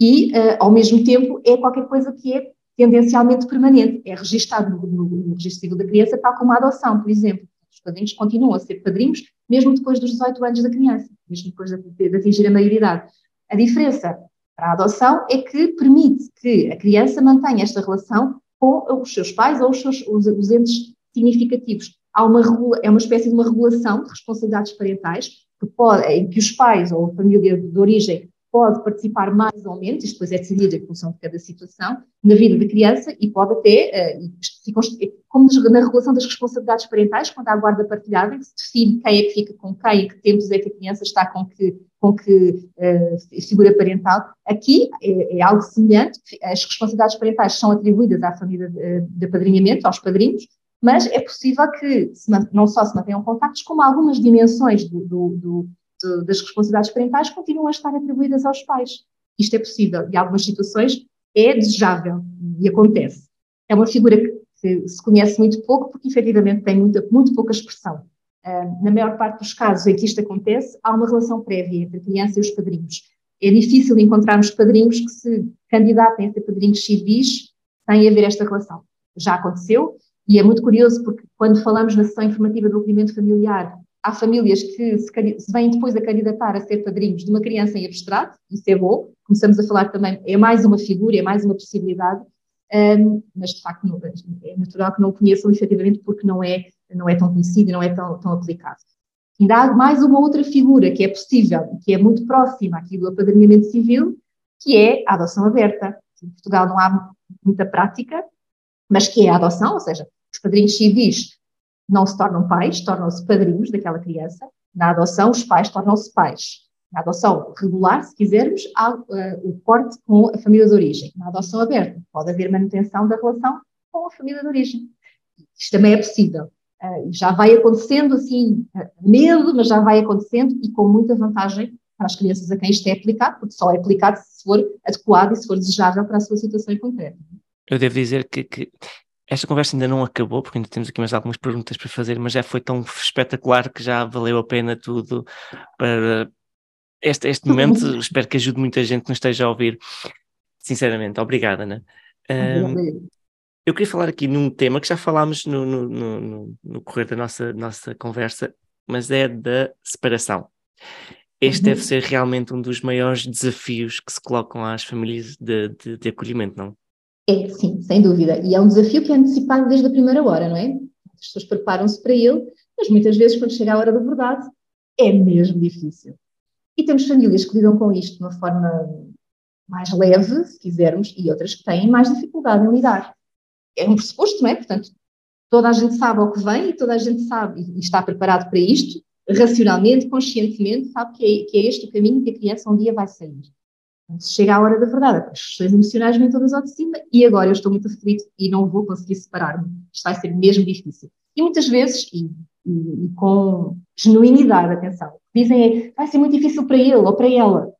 e, uh, ao mesmo tempo, é qualquer coisa que é tendencialmente permanente. É registado no, no, no registro civil da criança, tal como a adoção, por exemplo. Os padrinhos continuam a ser padrinhos, mesmo depois dos 18 anos da criança, mesmo depois de, de atingir a maioridade. A diferença para a adoção é que permite que a criança mantenha esta relação com os seus pais ou os, seus, os, os entes significativos. Há uma, é uma espécie de uma regulação de responsabilidades parentais, que pode, em que os pais ou a família de origem pode participar mais ou menos, isto depois é decidido em função de cada situação, na vida da criança e pode até, uh, como na regulação das responsabilidades parentais, quando há guarda partilhada, que se define quem é que fica com quem, em que tempos é que a criança está com que, com que uh, figura parental. Aqui é, algo semelhante, as responsabilidades parentais são atribuídas à família de, apadrinhamento, aos padrinhos, mas é possível que não só se mantenham contactos, como algumas dimensões do, do, do das responsabilidades parentais continuam a estar atribuídas aos pais. Isto é possível e, em algumas situações, é desejável e acontece. É uma figura que se conhece muito pouco porque, efetivamente, tem muita, muito pouca expressão. Uh, na maior parte dos casos em que isto acontece, há uma relação prévia entre a criança e os padrinhos. É difícil encontrarmos padrinhos que se candidatem a ser padrinhos civis sem haver esta relação. Já aconteceu, e é muito curioso porque quando falamos na sessão informativa do acolhimento familiar há famílias que se, se vêm depois a candidatar a ser padrinhos de uma criança em abstrato, isso é bom, começamos a falar também, é mais uma figura, é mais uma possibilidade, um, mas de facto não, é natural que não o conheçam efetivamente porque não é, não é tão conhecido e não é tão, tão aplicado. Ainda há mais uma outra figura que é possível, que é muito próxima aqui do apadrinhamento civil, que é a adoção aberta. Em Portugal não há muita prática, mas que é a adoção, ou seja, os padrinhos civis não se tornam pais, tornam-se padrinhos daquela criança. Na adoção, os pais tornam-se pais. Na adoção regular, se quisermos, há uh, o corte com a família de origem. Na adoção aberta, pode haver manutenção da relação com a família de origem. Isto também é possível. Uh, já vai acontecendo assim, uh, medo, mas já vai acontecendo e com muita vantagem para as crianças a quem isto é aplicado, porque só é aplicado se for adequado e se for desejável para a sua situação concreta. Eu devo dizer que, que esta conversa ainda não acabou, porque ainda temos aqui mais algumas perguntas para fazer, mas já foi tão espetacular que já valeu a pena tudo para este, este momento. Espero que ajude muita gente que nos esteja a ouvir. Sinceramente, obrigada, Ana. Um, eu queria falar aqui num tema que já falámos no, no, no, no correr da nossa, nossa conversa, mas é da separação. Este uhum. deve ser realmente um dos maiores desafios que se colocam às famílias de, de, de acolhimento, não? É, sim, sem dúvida. E é um desafio que é antecipado desde a primeira hora, não é? As pessoas preparam-se para ele, mas muitas vezes, quando chega a hora da verdade, é mesmo difícil. E temos famílias que lidam com isto de uma forma mais leve, se quisermos, e outras que têm mais dificuldade em lidar. É um pressuposto, não é? Portanto, toda a gente sabe ao que vem e toda a gente sabe e está preparado para isto, racionalmente, conscientemente, sabe que é, que é este o caminho que a criança um dia vai sair chega a hora da verdade, as questões emocionais vêm todas ao de cima e agora eu estou muito aflito e não vou conseguir separar-me. Isto vai ser mesmo difícil. E muitas vezes, e, e, e com genuinidade, atenção, dizem é, vai ser muito difícil para ele ou para ela.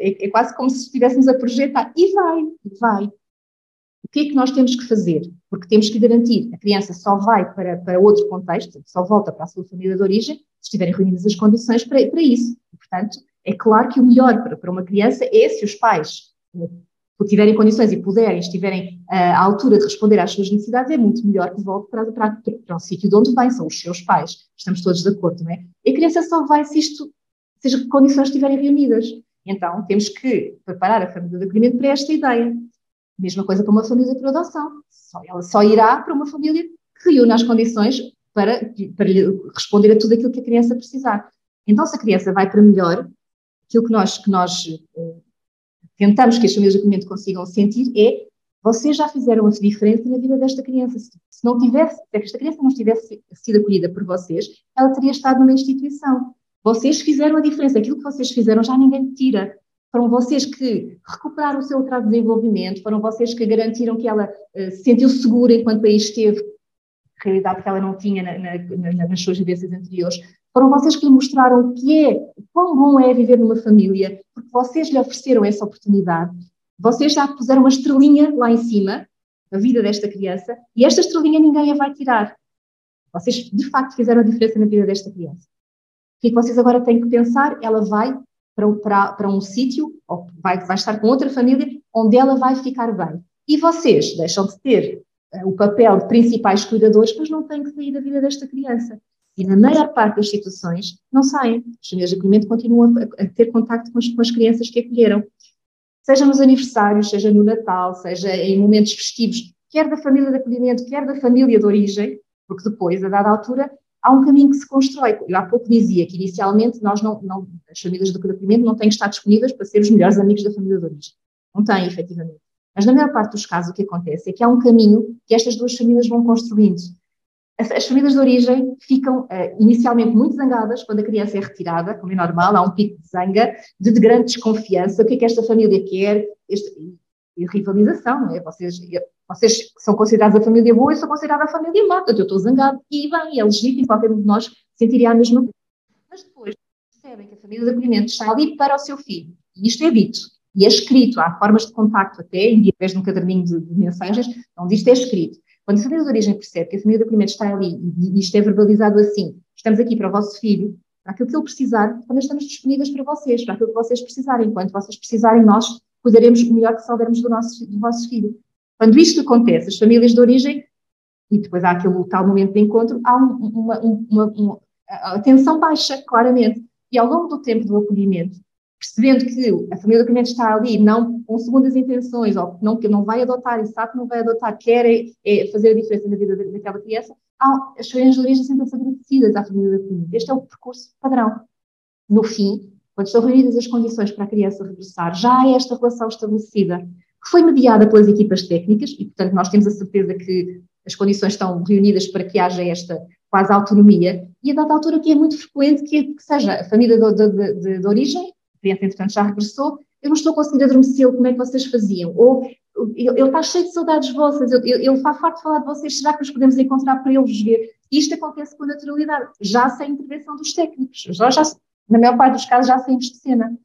É, é quase como se estivéssemos a projetar. E vai, vai. O que é que nós temos que fazer? Porque temos que garantir, a criança só vai para, para outro contexto, só volta para a sua família de origem, se estiverem reunidas as condições para, para isso. E, portanto, é claro que o melhor para, para uma criança é se os pais eh, tiverem condições e puderem, estiverem uh, à altura de responder às suas necessidades, é muito melhor que volte para, para, para o sítio de onde vem, são os seus pais. Estamos todos de acordo, não é? E a criança só vai se isto, se as condições estiverem reunidas. Então, temos que preparar a família de acolhimento para esta ideia. Mesma coisa para uma família por adoção. Só, ela só irá para uma família que reúna as condições para, para responder a tudo aquilo que a criança precisar. Então, se a criança vai para melhor, aquilo que nós, que nós uh, tentamos que as famílias de acolhimento consigam sentir é vocês já fizeram a diferença na vida desta criança. Se, não tivesse, se esta criança não tivesse sido acolhida por vocês, ela teria estado numa instituição. Vocês fizeram a diferença. Aquilo que vocês fizeram já ninguém tira. foram vocês que recuperaram o seu atraso de desenvolvimento, foram vocês que garantiram que ela uh, se sentiu segura enquanto aí esteve, realidade que ela não tinha na, na, na, nas suas vivências anteriores. Foram vocês que lhe mostraram o que é, quão bom é viver numa família, porque vocês lhe ofereceram essa oportunidade. Vocês já puseram uma estrelinha lá em cima, na vida desta criança, e esta estrelinha ninguém a vai tirar. Vocês, de facto, fizeram a diferença na vida desta criança. O que, é vocês agora têm que pensar? Ela vai para, para, para um sítio, ou vai, vai estar com outra família, onde ela vai ficar bem. E vocês deixam de ter uh, o papel de principais cuidadores, mas não têm que sair da vida desta criança. E na maior parte das situações, não saem. As famílias de acolhimento continuam a ter contato com as, com as crianças que acolheram. Seja nos aniversários, seja no Natal, seja em momentos festivos, quer da família de acolhimento, quer da família de origem, porque depois, a dada altura, há um caminho que se constrói. Eu há pouco dizia que inicialmente nós não, não as famílias de acolhimento não têm que estar disponíveis para ser os melhores amigos da família de origem. Não têm, efetivamente. Mas na maior parte dos casos o que acontece é que há um caminho que estas duas famílias vão construindo. As, as famílias de origem ficam uh, inicialmente muito zangadas quando a criança é retirada, como é normal, há um pico de zanga, de, de grande desconfiança, o que é que esta família quer, este, e rivalização, é? Vocês, vocês são considerados a família boa e sou considerada a família má, eu estou zangado e bem, é legítimo, qualquer um de nós sentiria a mesma coisa. Mas depois percebem que a família de acolhimento está ali para o seu filho, e isto é dito, e é escrito, há formas de contacto até, em através de um caderninho de, de mensagens, onde isto é escrito. Quando a família de origem percebe que a família de acolhimento está ali e isto é verbalizado assim, estamos aqui para o vosso filho, para aquilo que ele precisar, também estamos disponíveis para vocês, para aquilo que vocês precisarem. Enquanto vocês precisarem, nós cuidaremos melhor que soubermos do nosso, do vosso filho. Quando isto acontece, as famílias de origem, e depois há aquele tal momento de encontro, há um, uma, uma, uma, tensão baixa, claramente. E ao longo do tempo do acolhimento, percebendo que a família de acolhimento está ali, não com segundas intenções, ou não, que não vai adotar e sabe que não vai adotar, quer é, fazer a diferença na vida daquela criança, as famílias sentem-se agradecidas à família de acolhimento. Este é o percurso padrão. No fim, quando estão reunidas as condições para a criança regressar, já há esta relação estabelecida, que foi mediada pelas equipas técnicas, e portanto nós temos a certeza que as condições estão reunidas para que haja esta quase autonomia, e a dada altura que é muito frequente que, que seja a família de, de, de, de origem, a criança entretanto já regressou, eu não estou a conseguir adormecê-lo, como é que vocês faziam? Ou ele está cheio de saudades vossas, ele, faz farto de falar de vocês, será que nos podemos encontrar para ele vos ver? Isto acontece com naturalidade, já sem intervenção dos técnicos, já, já na maior parte dos casos já saímos de cena.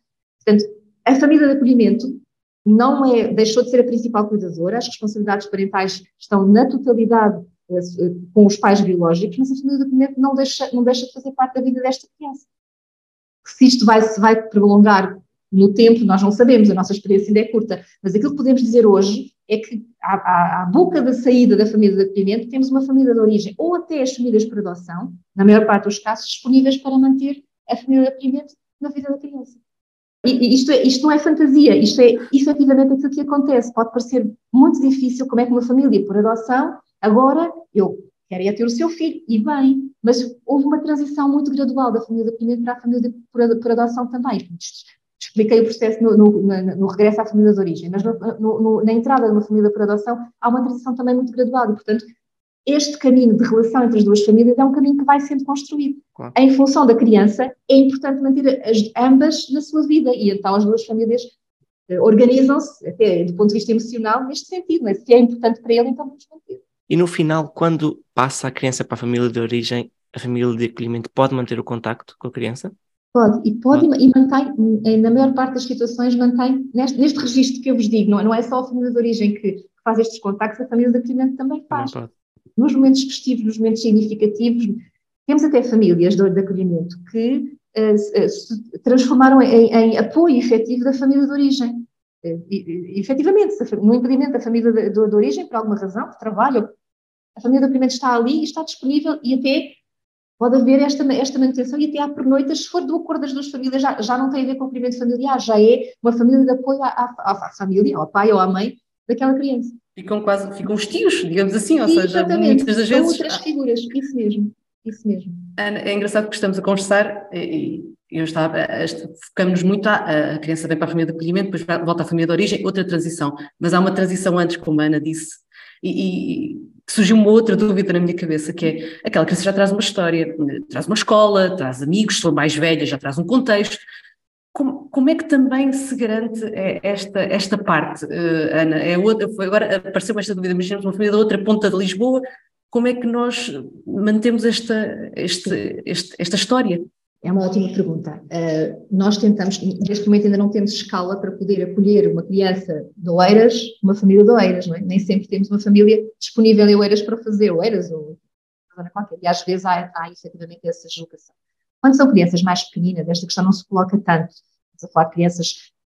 Portanto, a família de acolhimento não é, deixou de ser a principal cuidadora, as responsabilidades parentais estão na totalidade eh, com os pais biológicos, mas a família de acolhimento não deixa, não deixa de fazer parte da vida desta criança. Se isto vai, se vai prolongar no tempo, nós não sabemos, a nossa experiência ainda é curta, mas aquilo que podemos dizer hoje é que à, à, à boca da saída da família de acolhimento temos uma família de origem, ou até as famílias por adoção, na maior parte dos casos, disponíveis para manter a família de acolhimento na vida da criança. E, isto, é, isto não é fantasia, isto é efetivamente aquilo que acontece. Pode parecer muito difícil como é que uma família por adoção, agora eu quero ir ter o seu filho, e bem, mas houve uma transição muito gradual da família de acolhimento para a família de, por, por, adoção também. Expliquei o processo no, no, no, no regresso à família de origem, mas na entrada de uma família por adoção há uma transição também muito gradual e, portanto, este caminho de relação entre as duas famílias é um caminho que vai sendo construído. Claro. Em função da criança, é importante manter as, ambas na sua vida e então as duas famílias uh, organizam-se, até do ponto de vista emocional, neste sentido. Mas se é importante para ele, então vamos manter. E no final, quando passa a criança para a família de origem, a família de acolhimento pode manter o contacto com a criança? Pode, e pode, e mantém, na maior parte das situações, mantém, neste, neste registro que eu vos digo, não, é, não é só a família de origem que faz estes contactos, a família de acolhimento também faz. Também nos momentos festivos, nos momentos significativos, temos até famílias de, de acolhimento que uh, se transformaram em, em, apoio efetivo da família de origem. Uh, e, efetivamente, no impedimento da família de, de, de, origem, por alguma razão, de trabalho, a família de acolhimento está ali e está disponível e até pode haver esta, esta manutenção e até há pernoitas, se for do acordo das duas famílias, já, já não tem a ver com o acolhimento familiar, já é uma família de apoio à, à, à família, ao pai ou à mãe daquela criança ficam quase, ficam os tios, digamos assim, ou seja, Exatamente. muitas das vezes... outras figuras, isso mesmo, isso mesmo. Ana, é engraçado que estamos a conversar e eu estava, focamos muito a, a criança vem para a família de acolhimento, depois volta à família de origem, outra transição, mas há uma transição antes, como a Ana disse, e, e surgiu uma outra dúvida na minha cabeça, que é, aquela criança já traz uma história, traz uma escola, traz amigos, sou mais velha, já traz um contexto, como, como é que também se garante eh, esta, esta parte, uh, Ana? É outra, foi agora apareceu esta dúvida, imaginemos uma família da outra ponta de Lisboa, como é que nós mantemos esta, este, este, esta história? É uma ótima pergunta. Uh, nós tentamos, neste momento ainda não temos escala para poder acolher uma criança de Oeiras, uma família de Oeiras, não é? Nem sempre temos uma família disponível em Oeiras para fazer Oeiras ou qualquer. E às vezes há, há efetivamente essa deslocação. Quando são crianças mais pequeninas, esta questão não se coloca tanto. Estamos a falar de crianças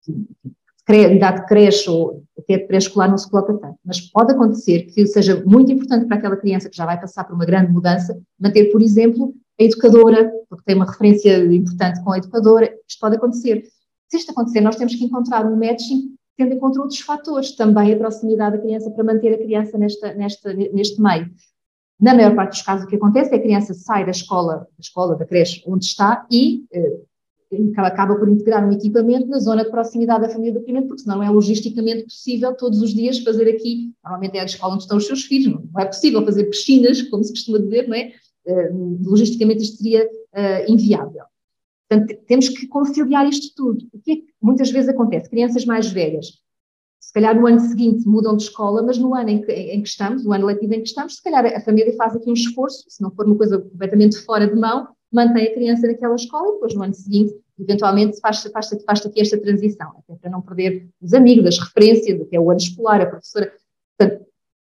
de idade de creche ou até pré-escolar não se coloca tanto. Mas pode acontecer que seja muito importante para aquela criança que já vai passar por uma grande mudança, manter, por exemplo, educadora, porque tem uma referência importante com a educadora. Isto pode acontecer. Se isto acontecer, nós temos que encontrar um matching tendo em conta outros fatores, também a proximidade da criança para manter a criança nesta, nesta, neste meio. Na maior parte dos casos, o que acontece é que a criança sai da escola, da escola, da creche onde está e eh, acaba por integrar um equipamento na zona de proximidade da família do acolhimento, porque senão não é logisticamente possível todos os dias fazer aqui, normalmente é a escola onde estão os seus filhos, não é possível fazer piscinas, como se costuma dizer, não é? Uh, logisticamente isto seria uh, inviável. Portanto, temos que conciliar isto tudo. O que é que muitas vezes acontece? Crianças mais velhas se calhar no ano seguinte mudam de escola, mas no ano em que, em que, estamos, no ano letivo em que estamos, se calhar a família faz aqui um esforço, se não for uma coisa completamente fora de mão, mantém a criança naquela escola e depois no ano seguinte, eventualmente, faz-se faz, faz aqui esta transição, até para não perder os amigos, as referências, até o ano escolar, a professora. Portanto,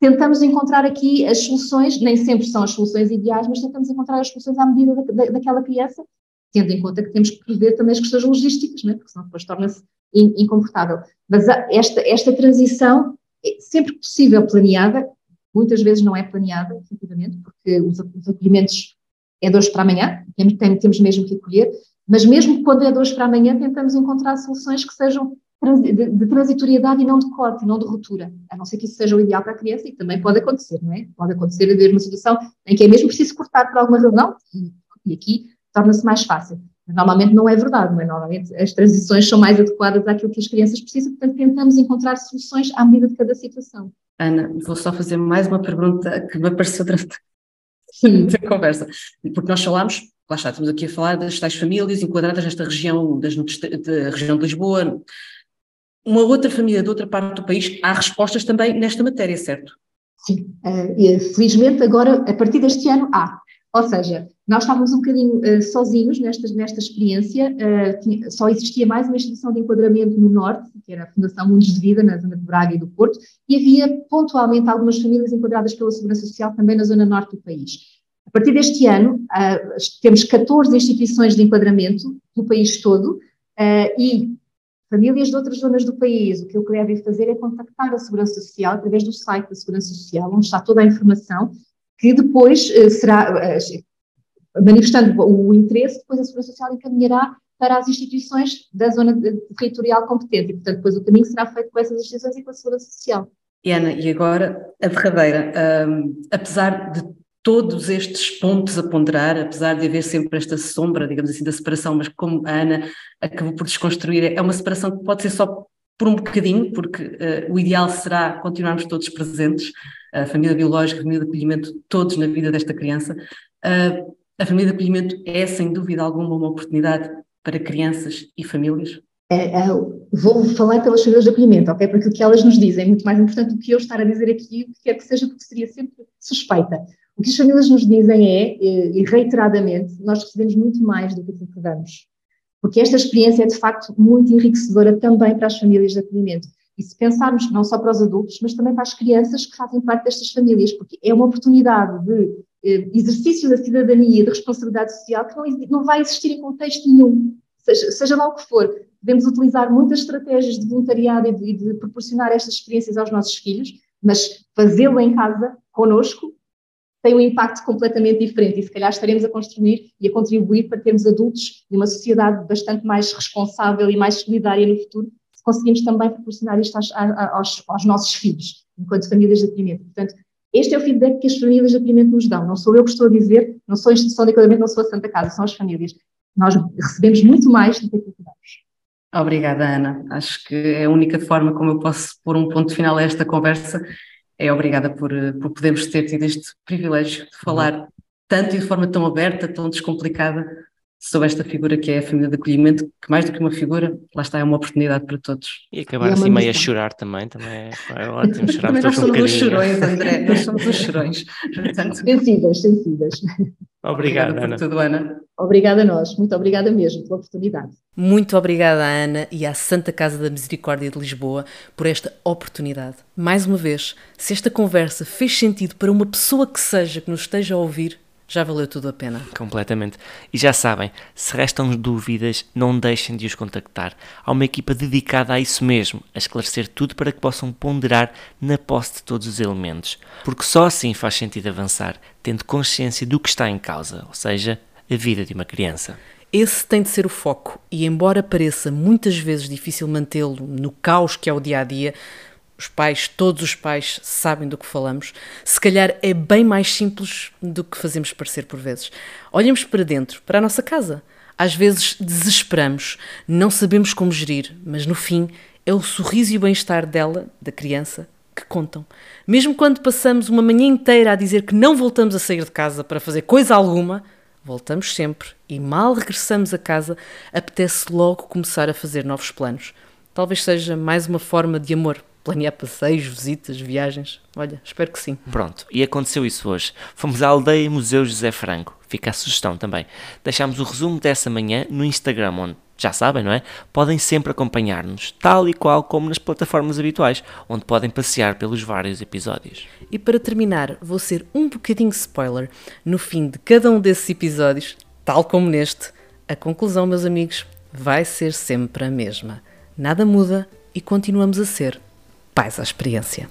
tentamos encontrar aqui as soluções, nem sempre são as soluções ideais, mas tentamos encontrar as soluções à medida da, da, daquela criança, tendo em conta que temos que prever também as questões logísticas, né? porque senão depois torna-se incomportável. Mas esta, esta transição é sempre possível planeada, muitas vezes não é planeada, efetivamente, porque os, os acolhimentos é de hoje para amanhã, temos, temos mesmo que acolher, mas mesmo quando é de hoje para amanhã, tentamos encontrar soluções que sejam de, de transitoriedade e não de corte, não de ruptura, a não ser que isso seja o ideal para a criança, e também pode acontecer, não é? Pode acontecer haver uma situação em que é mesmo preciso cortar por alguma razão, e, e aqui torna-se mais fácil. Normalmente não é verdade, não é? Normalmente as transições são mais adequadas àquilo que as crianças precisam, portanto tentamos encontrar soluções à medida de cada situação. Ana, vou só fazer mais uma pergunta que me apareceu durante a conversa, porque nós falámos, lá está, estamos aqui a falar das tais famílias enquadradas nesta região, das, da região de Lisboa, uma outra família de outra parte do país, há respostas também nesta matéria, certo? Sim, uh, felizmente agora, a partir deste ano, há. Ou seja, nós estávamos um bocadinho uh, sozinhos nesta, nesta experiência, uh, tinha, só existia mais uma instituição de enquadramento no Norte, que era a Fundação Mundos de Vida, na zona de Braga e do Porto, e havia pontualmente algumas famílias enquadradas pela Segurança Social também na zona norte do país. A partir deste ano, temos 14 instituições de enquadramento do país todo, e famílias de outras zonas do país, o que eu devem fazer é contactar a Segurança Social através do site da Segurança Social, onde está toda a informação que depois uh, será, uh, manifestando o interesse, depois a Segurança Social encaminhará para as instituições da zona territorial competente e, portanto, depois o caminho será feito com essas instituições e com a Segurança Social. E Ana, e agora a derradeira, um, apesar de todos estes pontos a ponderar, apesar de haver sempre esta sombra, digamos assim, da separação, mas como a Ana acabou por desconstruir, é uma separação que pode ser só por um bocadinho, porque uh, o ideal será continuarmos todos presentes, a família biológica, a família de acolhimento, todos na vida desta criança. Uh, a família de acolhimento é, sem dúvida alguma, uma oportunidade para crianças e famílias? É, é, vou falar pelas famílias de acolhimento, ok? Porque o que elas nos dizem é muito mais importante do que eu estar a dizer aqui, o que quer que seja, porque seria sempre suspeita. O que as famílias nos dizem é, e reiteradamente, nós recebemos muito mais do que aquilo que damos. Porque esta experiência é, de facto, muito enriquecedora também para as famílias de acolhimento. E se pensarmos não só para os adultos, mas também para as crianças que fazem parte destas famílias, porque é uma oportunidade de eh, exercício da cidadania, de responsabilidade social, que não, não vai existir em contexto nenhum, seja, seja lá o que for. Podemos utilizar muitas estratégias de voluntariado e de, de proporcionar estas experiências aos nossos filhos, mas fazê-lo em casa, conosco, tem um impacto completamente diferente e se calhar estaremos a construir e a contribuir para termos adultos de uma sociedade bastante mais responsável e mais solidária no futuro, se conseguimos também proporcionar isto aos, aos, aos nossos filhos, enquanto famílias de acolhimento. Portanto, este é o feedback que as famílias de acolhimento nos dão. Não sou eu que estou a dizer, não sou a instituição de acolhimento, não sou a Santa Casa, são as famílias. Nós recebemos muito mais do que aquilo que damos. Obrigada, Ana. Acho que é a única forma como eu posso pôr um ponto final a esta conversa. É obrigada por, por podermos ter tido este privilégio de falar tanto e de forma tão aberta, tão descomplicada sobre esta figura que é a família de acolhimento, que mais do que uma figura, lá está, é uma oportunidade para todos. E acabar é assim meio a chorar também, também é, é ótimo chorar também nós somos um os chorões, André, nós somos os chorões. Portanto... Sensíveis, sensíveis. Obrigado, Ana. Por tudo, Ana. Obrigada a nós, muito obrigada mesmo pela oportunidade. Muito obrigada, Ana, e à Santa Casa da Misericórdia de Lisboa por esta oportunidade. Mais uma vez, se esta conversa fez sentido para uma pessoa que seja que nos esteja a ouvir, já valeu tudo a pena. Completamente. E já sabem, se restam dúvidas, não deixem de os contactar. Há uma equipa dedicada a isso mesmo, a esclarecer tudo para que possam ponderar na posse de todos os elementos. Porque só assim faz sentido avançar, tendo consciência do que está em causa, ou seja, a vida de uma criança. Esse tem de ser o foco, e embora pareça muitas vezes difícil mantê-lo no caos que é o dia a dia, os pais, todos os pais sabem do que falamos, se calhar é bem mais simples do que fazemos parecer por vezes. Olhamos para dentro, para a nossa casa. Às vezes desesperamos, não sabemos como gerir, mas no fim é o sorriso e o bem-estar dela, da criança, que contam. Mesmo quando passamos uma manhã inteira a dizer que não voltamos a sair de casa para fazer coisa alguma, voltamos sempre e mal regressamos a casa, apetece logo começar a fazer novos planos. Talvez seja mais uma forma de amor planear passeios, visitas, viagens. Olha, espero que sim. Pronto, e aconteceu isso hoje. Fomos à aldeia Museu José Franco. Fica a sugestão também. Deixámos o resumo dessa manhã no Instagram, onde, já sabem, não é? Podem sempre acompanhar-nos, tal e qual como nas plataformas habituais, onde podem passear pelos vários episódios. E para terminar, vou ser um bocadinho spoiler. No fim de cada um desses episódios, tal como neste, a conclusão, meus amigos, vai ser sempre a mesma. Nada muda e continuamos a ser pais à experiência.